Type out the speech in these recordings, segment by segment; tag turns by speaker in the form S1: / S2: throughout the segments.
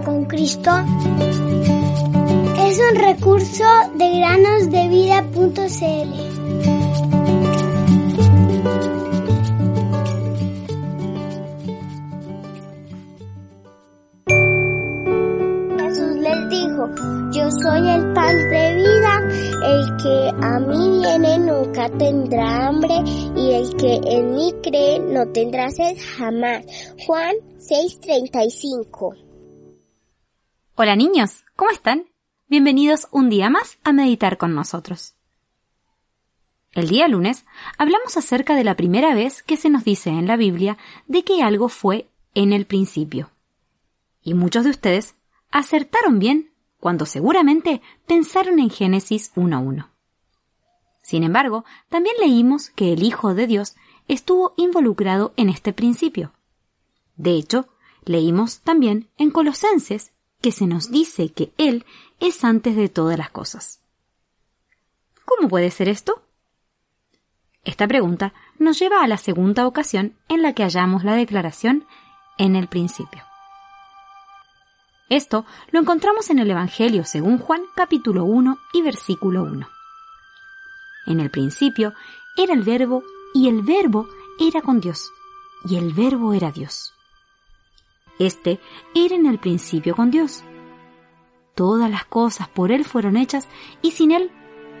S1: Con Cristo es un recurso de granosdevida.cl. Jesús les dijo, yo soy el pan de vida, el que a mí viene nunca tendrá hambre y el que en mí cree no tendrá sed jamás. Juan 6:35
S2: Hola niños, ¿cómo están? Bienvenidos un día más a meditar con nosotros. El día lunes hablamos acerca de la primera vez que se nos dice en la Biblia de que algo fue en el principio. Y muchos de ustedes acertaron bien cuando seguramente pensaron en Génesis 1.1. Sin embargo, también leímos que el Hijo de Dios estuvo involucrado en este principio. De hecho, leímos también en Colosenses que se nos dice que Él es antes de todas las cosas. ¿Cómo puede ser esto? Esta pregunta nos lleva a la segunda ocasión en la que hallamos la declaración en el principio. Esto lo encontramos en el Evangelio según Juan capítulo 1 y versículo 1. En el principio era el verbo y el verbo era con Dios y el verbo era Dios. Este era en el principio con Dios. Todas las cosas por Él fueron hechas y sin Él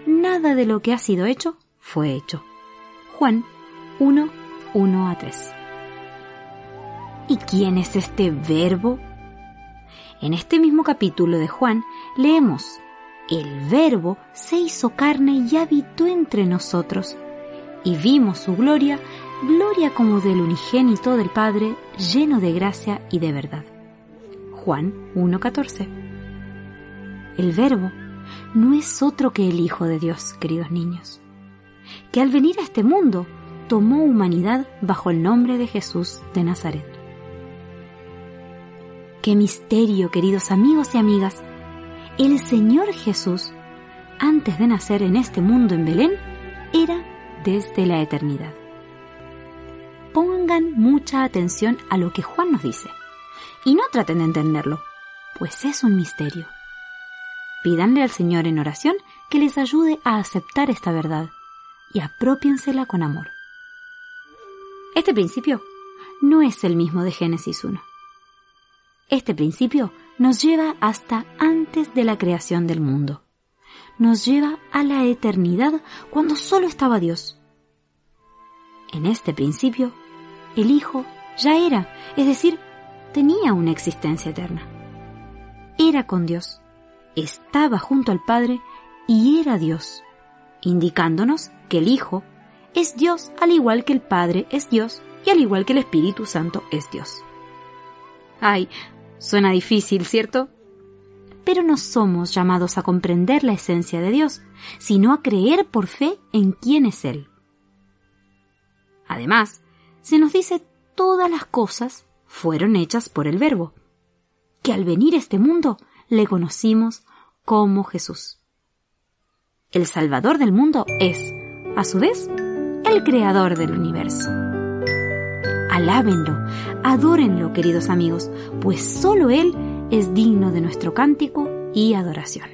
S2: nada de lo que ha sido hecho fue hecho. Juan 1, 1 a 3. ¿Y quién es este verbo? En este mismo capítulo de Juan leemos, El verbo se hizo carne y habitó entre nosotros, y vimos su gloria, gloria como del unigénito del Padre, lleno de gracia y de verdad. Juan 1.14. El verbo no es otro que el Hijo de Dios, queridos niños, que al venir a este mundo tomó humanidad bajo el nombre de Jesús de Nazaret. Qué misterio, queridos amigos y amigas. El Señor Jesús, antes de nacer en este mundo en Belén, era desde la eternidad. Pongan mucha atención a lo que Juan nos dice y no traten de entenderlo, pues es un misterio. Pídanle al Señor en oración que les ayude a aceptar esta verdad y apropiensela con amor. Este principio no es el mismo de Génesis 1. Este principio nos lleva hasta antes de la creación del mundo. Nos lleva a la eternidad cuando solo estaba Dios. En este principio, el Hijo ya era, es decir, tenía una existencia eterna. Era con Dios, estaba junto al Padre y era Dios, indicándonos que el Hijo es Dios al igual que el Padre es Dios y al igual que el Espíritu Santo es Dios. Ay, Suena difícil, ¿cierto? Pero no somos llamados a comprender la esencia de Dios, sino a creer por fe en quién es Él. Además, se nos dice todas las cosas fueron hechas por el Verbo, que al venir a este mundo le conocimos como Jesús. El Salvador del mundo es, a su vez, el Creador del universo. Alábenlo, adórenlo, queridos amigos, pues solo Él es digno de nuestro cántico y adoración.